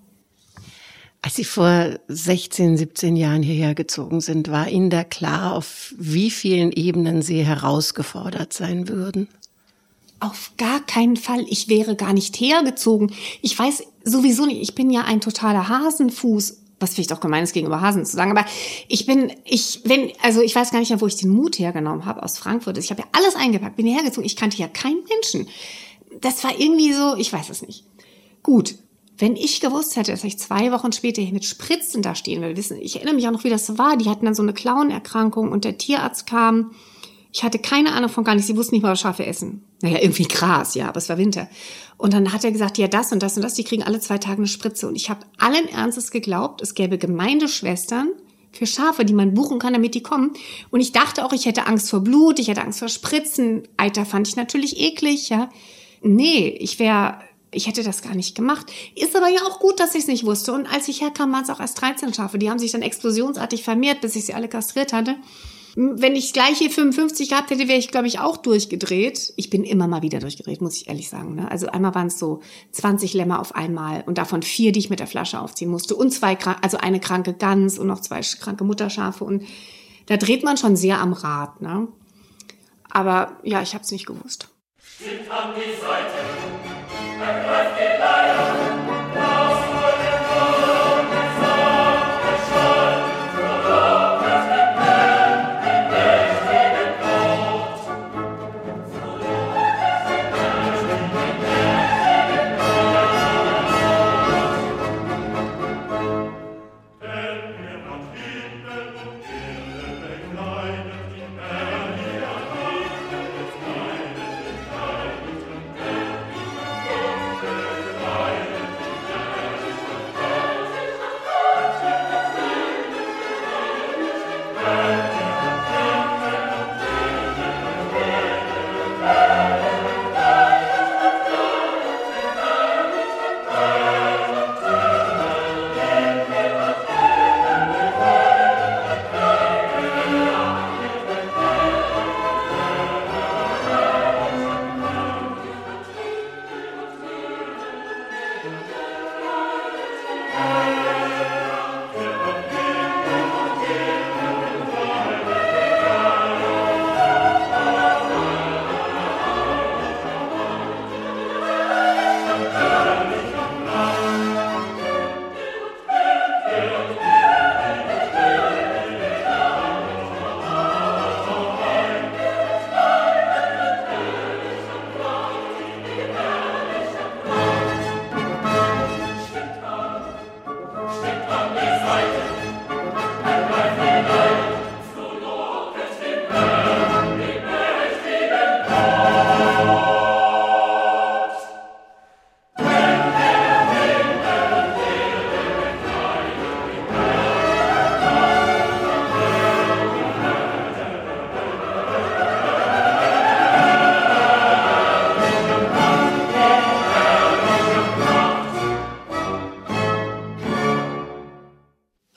Als Sie vor 16, 17 Jahren hierher gezogen sind, war Ihnen da klar, auf wie vielen Ebenen Sie herausgefordert sein würden? Auf gar keinen Fall. Ich wäre gar nicht hergezogen. Ich weiß sowieso nicht. Ich bin ja ein totaler Hasenfuß. Was vielleicht auch gemein ist, gegenüber Hasen zu sagen. Aber ich bin, ich, wenn, also ich weiß gar nicht mehr, wo ich den Mut hergenommen habe aus Frankfurt. Ich habe ja alles eingepackt, bin hierher gezogen. Ich kannte ja keinen Menschen. Das war irgendwie so, ich weiß es nicht. Gut. Wenn ich gewusst hätte, dass ich zwei Wochen später hier mit Spritzen da stehen will, wissen, ich erinnere mich auch noch, wie das war. Die hatten dann so eine Klauenerkrankung und der Tierarzt kam ich hatte keine Ahnung von gar nichts. Sie wussten nicht mal, was Schafe essen. Naja, irgendwie Gras, ja, aber es war Winter. Und dann hat er gesagt, ja, das und das und das, die kriegen alle zwei Tage eine Spritze. Und ich habe allen Ernstes geglaubt, es gäbe Gemeindeschwestern für Schafe, die man buchen kann, damit die kommen. Und ich dachte auch, ich hätte Angst vor Blut, ich hätte Angst vor Spritzen. Eiter fand ich natürlich eklig, ja. Nee, ich wäre ich hätte das gar nicht gemacht. Ist aber ja auch gut, dass ich es nicht wusste. Und als ich herkam, waren es auch erst 13 Schafe. Die haben sich dann explosionsartig vermehrt, bis ich sie alle kastriert hatte. Wenn ich gleich hier 55 gehabt hätte, wäre ich, glaube ich, auch durchgedreht. Ich bin immer mal wieder durchgedreht, muss ich ehrlich sagen. Ne? Also einmal waren es so 20 Lämmer auf einmal und davon vier, die ich mit der Flasche aufziehen musste und zwei, also eine kranke Gans und noch zwei kranke Mutterschafe und da dreht man schon sehr am Rad. Ne? Aber ja, ich habe es nicht gewusst. Sind an die Seite, ergreift die Leier.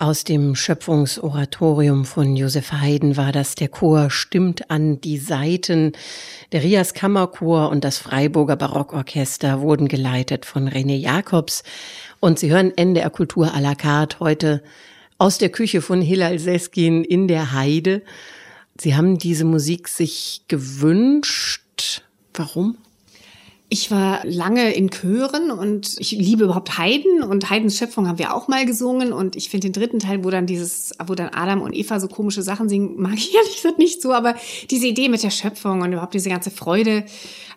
Aus dem Schöpfungsoratorium von Josef Haydn war das der Chor Stimmt an die Saiten. Der Rias Kammerchor und das Freiburger Barockorchester wurden geleitet von René Jacobs. Und Sie hören NDR Kultur à la carte heute aus der Küche von Hilal Seskin in der Heide. Sie haben diese Musik sich gewünscht. Warum? Ich war lange in Chören und ich liebe überhaupt Haydn und Haydns Schöpfung haben wir auch mal gesungen und ich finde den dritten Teil, wo dann dieses, wo dann Adam und Eva so komische Sachen singen, mag ich *laughs* ehrlich gesagt nicht so, aber diese Idee mit der Schöpfung und überhaupt diese ganze Freude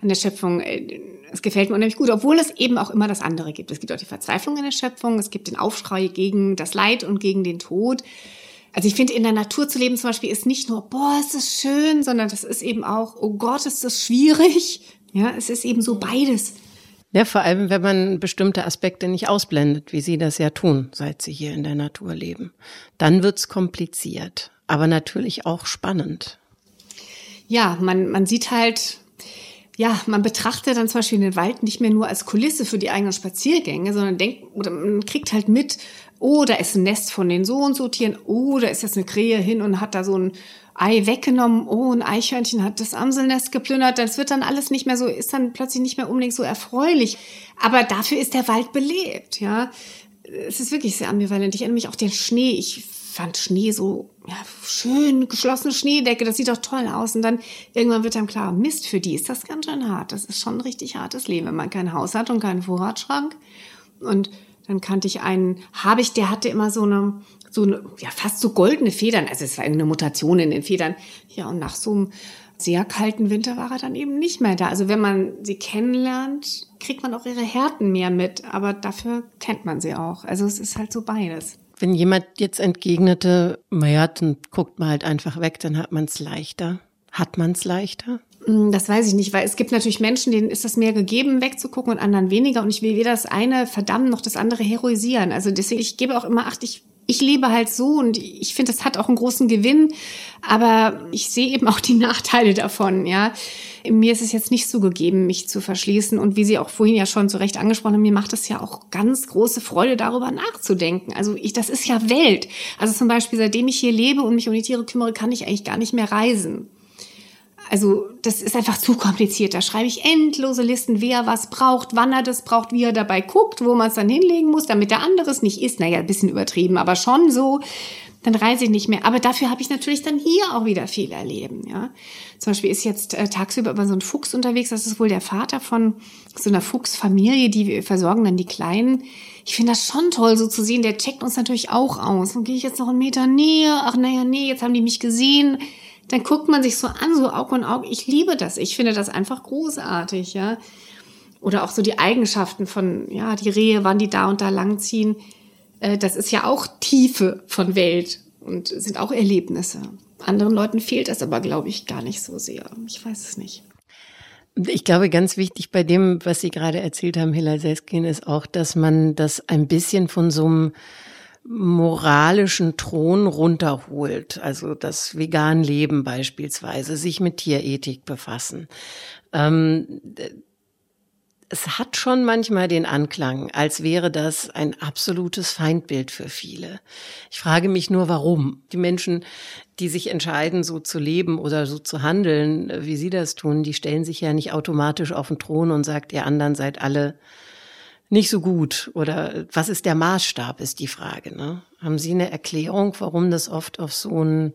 an der Schöpfung, äh, es gefällt mir unheimlich gut, obwohl es eben auch immer das andere gibt. Es gibt auch die Verzweiflung in der Schöpfung, es gibt den Aufschrei gegen das Leid und gegen den Tod. Also ich finde, in der Natur zu leben zum Beispiel ist nicht nur, boah, ist das schön, sondern das ist eben auch, oh Gott, ist das schwierig. Ja, es ist eben so beides. Ja, vor allem, wenn man bestimmte Aspekte nicht ausblendet, wie Sie das ja tun, seit Sie hier in der Natur leben. Dann wird's kompliziert, aber natürlich auch spannend. Ja, man, man sieht halt, ja, man betrachtet dann zum Beispiel den Wald nicht mehr nur als Kulisse für die eigenen Spaziergänge, sondern denkt, oder man kriegt halt mit, oh, da ist ein Nest von den so und so Tieren, oh, da ist jetzt eine Krähe hin und hat da so ein Ei weggenommen, oh, ein Eichhörnchen hat das Amselnest geplündert, das wird dann alles nicht mehr so, ist dann plötzlich nicht mehr unbedingt so erfreulich. Aber dafür ist der Wald belebt, ja. Es ist wirklich sehr ambivalent. Ich erinnere mich auch den Schnee. Ich fand Schnee so, ja, schön, geschlossene Schneedecke, das sieht doch toll aus. Und dann irgendwann wird einem klar, Mist, für die ist das ganz schön hart. Das ist schon ein richtig hartes Leben, wenn man kein Haus hat und keinen Vorratsschrank. Und dann kannte ich einen Habicht, der hatte immer so eine, so eine, ja, fast so goldene Federn. Also es war irgendeine Mutation in den Federn. Ja, und nach so einem sehr kalten Winter war er dann eben nicht mehr da. Also wenn man sie kennenlernt, kriegt man auch ihre Härten mehr mit, aber dafür kennt man sie auch. Also es ist halt so beides. Wenn jemand jetzt entgegnete, naja, dann guckt man halt einfach weg, dann hat man es leichter. Hat man es leichter? Hm, das weiß ich nicht, weil es gibt natürlich Menschen, denen ist das mehr gegeben, wegzugucken und anderen weniger. Und ich will weder das eine verdammen noch das andere heroisieren. Also deswegen, ich gebe auch immer Acht, ich ich lebe halt so und ich finde, das hat auch einen großen Gewinn, aber ich sehe eben auch die *laughs* Nachteile davon, ja. Mir ist es jetzt nicht so gegeben, mich zu verschließen und wie Sie auch vorhin ja schon zu Recht angesprochen haben, mir macht es ja auch ganz große Freude, darüber nachzudenken. Also ich, das ist ja Welt. Also zum Beispiel, seitdem ich hier lebe und mich um die Tiere kümmere, kann ich eigentlich gar nicht mehr reisen. Also das ist einfach zu kompliziert. Da schreibe ich endlose Listen, wer was braucht, wann er das braucht, wie er dabei guckt, wo man es dann hinlegen muss, damit der andere es nicht isst. Naja, ein bisschen übertrieben, aber schon so. Dann reise ich nicht mehr. Aber dafür habe ich natürlich dann hier auch wieder viel erleben. Ja, zum Beispiel ist jetzt äh, tagsüber immer so ein Fuchs unterwegs. Das ist wohl der Vater von so einer Fuchsfamilie, die versorgen dann die Kleinen. Ich finde das schon toll, so zu sehen. Der checkt uns natürlich auch aus. Und gehe ich jetzt noch einen Meter näher? Ach naja, nee, jetzt haben die mich gesehen dann guckt man sich so an, so Auge in Auge. Ich liebe das. Ich finde das einfach großartig, ja. Oder auch so die Eigenschaften von, ja, die Rehe, wann die da und da langziehen. Äh, das ist ja auch Tiefe von Welt und sind auch Erlebnisse. Anderen Leuten fehlt das aber, glaube ich, gar nicht so sehr. Ich weiß es nicht. Ich glaube, ganz wichtig bei dem, was Sie gerade erzählt haben, Hilal Seskin, ist auch, dass man das ein bisschen von so einem moralischen Thron runterholt, also das vegan Leben beispielsweise, sich mit Tierethik befassen. Ähm, es hat schon manchmal den Anklang, als wäre das ein absolutes Feindbild für viele. Ich frage mich nur, warum. Die Menschen, die sich entscheiden, so zu leben oder so zu handeln, wie sie das tun, die stellen sich ja nicht automatisch auf den Thron und sagt, ihr anderen seid alle nicht so gut? Oder was ist der Maßstab, ist die Frage. Ne? Haben Sie eine Erklärung, warum das oft auf so einen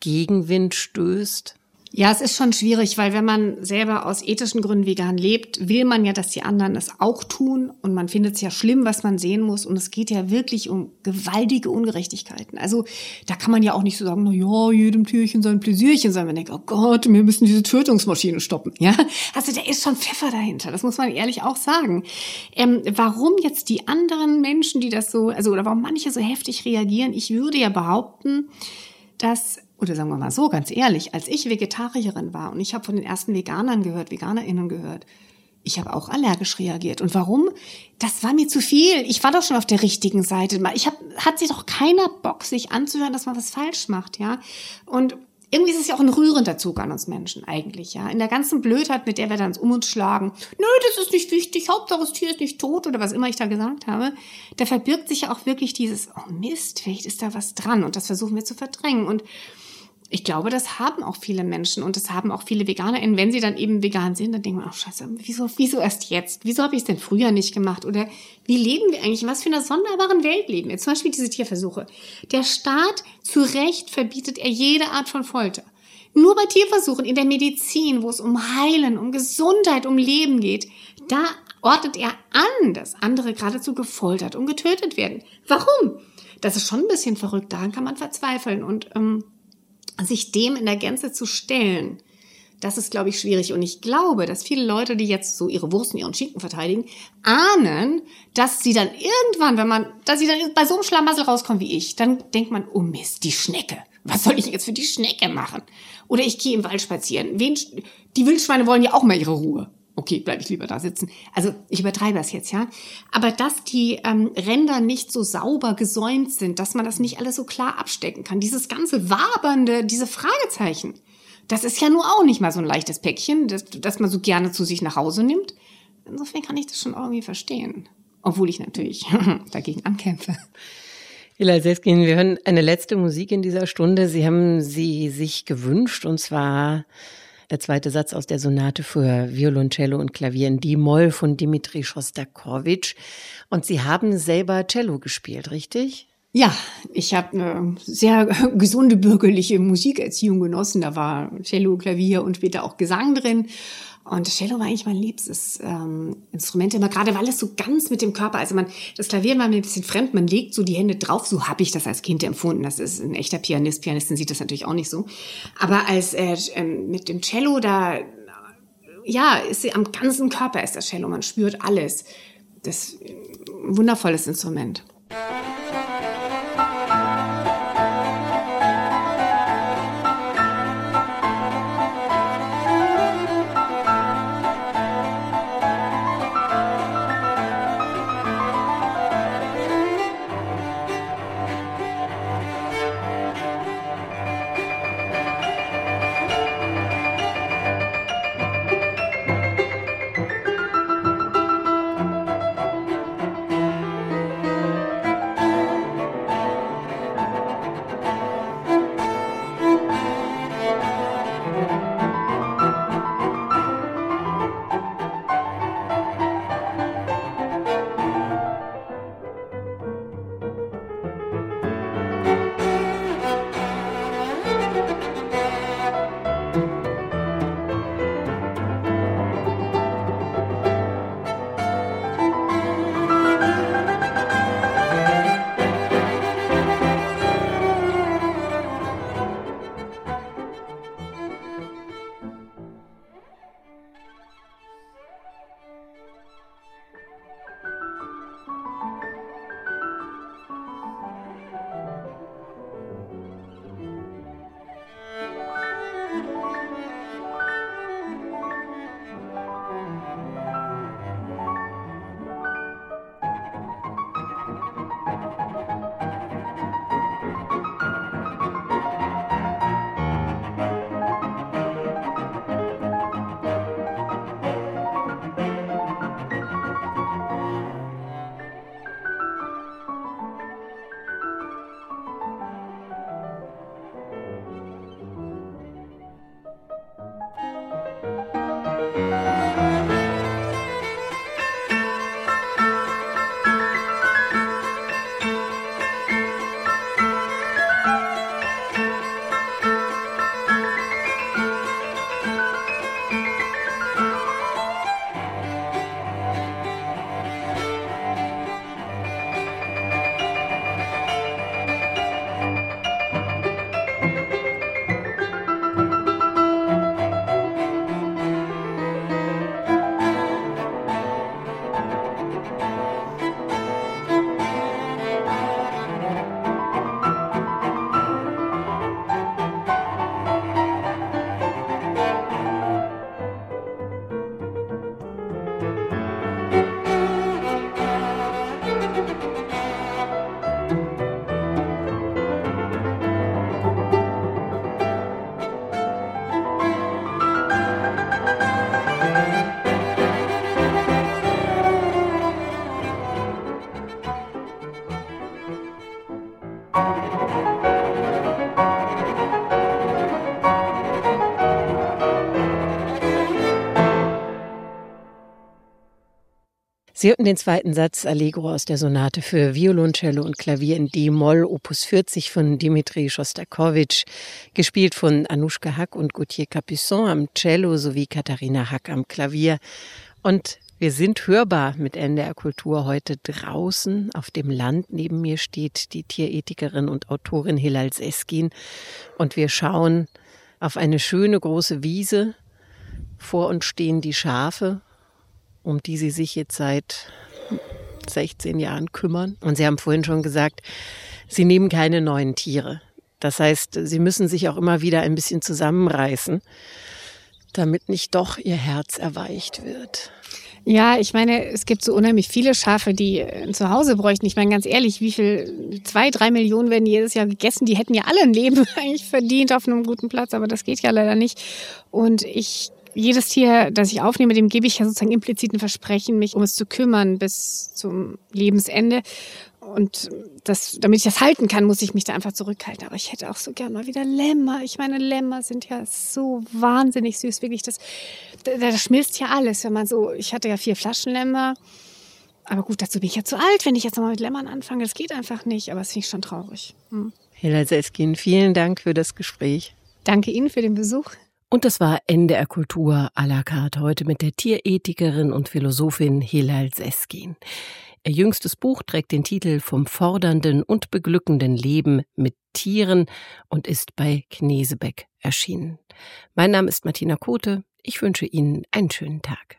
Gegenwind stößt? Ja, es ist schon schwierig, weil wenn man selber aus ethischen Gründen vegan lebt, will man ja, dass die anderen es auch tun und man findet es ja schlimm, was man sehen muss und es geht ja wirklich um gewaltige Ungerechtigkeiten. Also da kann man ja auch nicht so sagen, na ja, jedem Türchen sein Pläsierchen, sondern man denkt, oh Gott, wir müssen diese Tötungsmaschine stoppen. Ja, also da ist schon Pfeffer dahinter. Das muss man ehrlich auch sagen. Ähm, warum jetzt die anderen Menschen, die das so, also oder warum manche so heftig reagieren? Ich würde ja behaupten, dass oder sagen wir mal so, ganz ehrlich, als ich Vegetarierin war und ich habe von den ersten Veganern gehört, VeganerInnen gehört, ich habe auch allergisch reagiert. Und warum? Das war mir zu viel. Ich war doch schon auf der richtigen Seite. Ich hab, hat sich doch keiner Bock, sich anzuhören, dass man was falsch macht, ja. Und irgendwie ist es ja auch ein rührender Zug an uns Menschen eigentlich, ja. In der ganzen Blödheit, mit der wir dann um uns schlagen, nö, das ist nicht wichtig, Hauptsache das Tier ist nicht tot oder was immer ich da gesagt habe, da verbirgt sich ja auch wirklich dieses, oh Mist, vielleicht ist da was dran und das versuchen wir zu verdrängen und ich glaube, das haben auch viele Menschen und das haben auch viele VeganerInnen. Wenn sie dann eben vegan sind, dann denken wir, oh scheiße, wieso, wieso erst jetzt? Wieso habe ich es denn früher nicht gemacht? Oder wie leben wir eigentlich? In was für einer sonderbaren Welt leben wir? Zum Beispiel diese Tierversuche. Der Staat, zu Recht verbietet er jede Art von Folter. Nur bei Tierversuchen in der Medizin, wo es um Heilen, um Gesundheit, um Leben geht, da ordnet er an, dass andere geradezu gefoltert und getötet werden. Warum? Das ist schon ein bisschen verrückt. Daran kann man verzweifeln. Und ähm, sich dem in der Gänze zu stellen, das ist, glaube ich, schwierig. Und ich glaube, dass viele Leute, die jetzt so ihre Wursten, ihren Schinken verteidigen, ahnen, dass sie dann irgendwann, wenn man, dass sie dann bei so einem Schlamassel rauskommen wie ich, dann denkt man, oh Mist, die Schnecke. Was soll ich jetzt für die Schnecke machen? Oder ich gehe im Wald spazieren. Wen, die Wildschweine wollen ja auch mal ihre Ruhe okay, bleibe ich lieber da sitzen. Also ich übertreibe das jetzt, ja. Aber dass die ähm, Ränder nicht so sauber gesäumt sind, dass man das nicht alles so klar abstecken kann, dieses ganze wabernde, diese Fragezeichen, das ist ja nur auch nicht mal so ein leichtes Päckchen, das, das man so gerne zu sich nach Hause nimmt. Insofern kann ich das schon irgendwie verstehen. Obwohl ich natürlich *laughs* dagegen ankämpfe. Hilal Seskin, wir hören eine letzte Musik in dieser Stunde. Sie haben sie sich gewünscht und zwar der zweite Satz aus der Sonate für Violoncello und Klavier in D-Moll von Dimitri Schostakowitsch. Und Sie haben selber Cello gespielt, richtig? Ja, ich habe eine sehr *laughs* gesunde bürgerliche Musikerziehung genossen. Da war Cello, Klavier und später auch Gesang drin. Und Cello war eigentlich mein liebstes ähm, Instrument immer, gerade weil es so ganz mit dem Körper, also man, das Klavier war mir ein bisschen fremd, man legt so die Hände drauf, so habe ich das als Kind empfunden. Das ist ein echter Pianist, Pianistin sieht das natürlich auch nicht so. Aber als äh, ähm, mit dem Cello, da, ja, ist sie am ganzen Körper ist das Cello, man spürt alles. Das ist ein wundervolles Instrument. Sie hörten den zweiten Satz Allegro aus der Sonate für Violoncello und Klavier in D-Moll, Opus 40 von Dimitri Schostakowitsch, gespielt von Anushka Hack und Gauthier Capuçon am Cello sowie Katharina Hack am Klavier. Und wir sind hörbar mit NDR Kultur heute draußen auf dem Land. Neben mir steht die Tierethikerin und Autorin Hilal Seskin und wir schauen auf eine schöne große Wiese. Vor uns stehen die Schafe um die Sie sich jetzt seit 16 Jahren kümmern. Und Sie haben vorhin schon gesagt, Sie nehmen keine neuen Tiere. Das heißt, Sie müssen sich auch immer wieder ein bisschen zusammenreißen, damit nicht doch Ihr Herz erweicht wird. Ja, ich meine, es gibt so unheimlich viele Schafe, die ein Zuhause bräuchten. Ich meine, ganz ehrlich, wie viel, zwei, drei Millionen werden jedes Jahr gegessen. Die hätten ja alle ein Leben *laughs* eigentlich verdient auf einem guten Platz, aber das geht ja leider nicht. Und ich jedes Tier, das ich aufnehme, dem gebe ich ja sozusagen implizit ein Versprechen, mich um es zu kümmern bis zum Lebensende. Und das, damit ich das halten kann, muss ich mich da einfach zurückhalten. Aber ich hätte auch so gern mal wieder Lämmer. Ich meine, Lämmer sind ja so wahnsinnig süß. Wirklich, das, da, da schmilzt ja alles. Wenn man so, ich hatte ja vier Flaschen Lämmer. Aber gut, dazu bin ich ja zu alt, wenn ich jetzt nochmal mit Lämmern anfange. Das geht einfach nicht. Aber es finde ich schon traurig. Hm. Hela Seskin, vielen Dank für das Gespräch. Danke Ihnen für den Besuch. Und das war NDR Kultur à la carte heute mit der Tierethikerin und Philosophin Hilal Seskin. Ihr jüngstes Buch trägt den Titel Vom fordernden und beglückenden Leben mit Tieren und ist bei Knesebeck erschienen. Mein Name ist Martina Kote. Ich wünsche Ihnen einen schönen Tag.